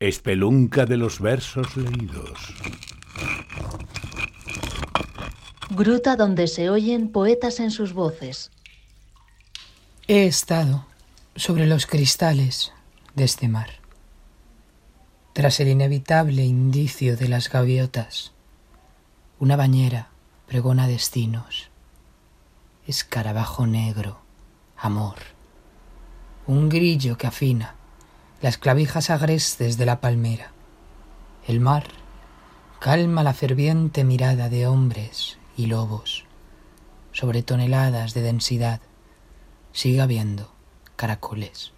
Espelunca de los versos leídos. Gruta donde se oyen poetas en sus voces. He estado sobre los cristales de este mar, tras el inevitable indicio de las gaviotas. Una bañera pregona destinos, escarabajo negro, amor, un grillo que afina las clavijas agrestes de la palmera. El mar calma la ferviente mirada de hombres y lobos. Sobre toneladas de densidad sigue habiendo caracoles.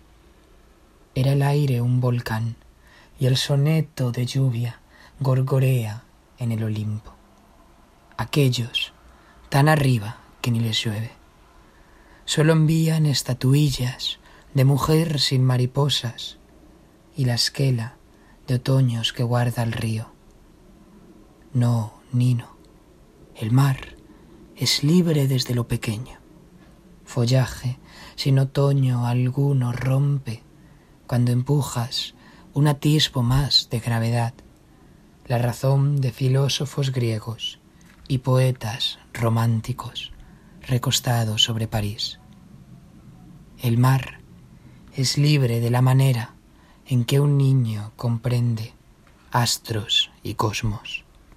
Era el aire un volcán y el soneto de lluvia gorgorea en el Olimpo. Aquellos tan arriba que ni les llueve. Solo envían estatuillas de mujer sin mariposas y la esquela de otoños que guarda el río. No, Nino, el mar es libre desde lo pequeño. Follaje sin otoño alguno rompe cuando empujas un atisbo más de gravedad, la razón de filósofos griegos y poetas románticos recostados sobre París. El mar es libre de la manera en que un niño comprende astros y cosmos.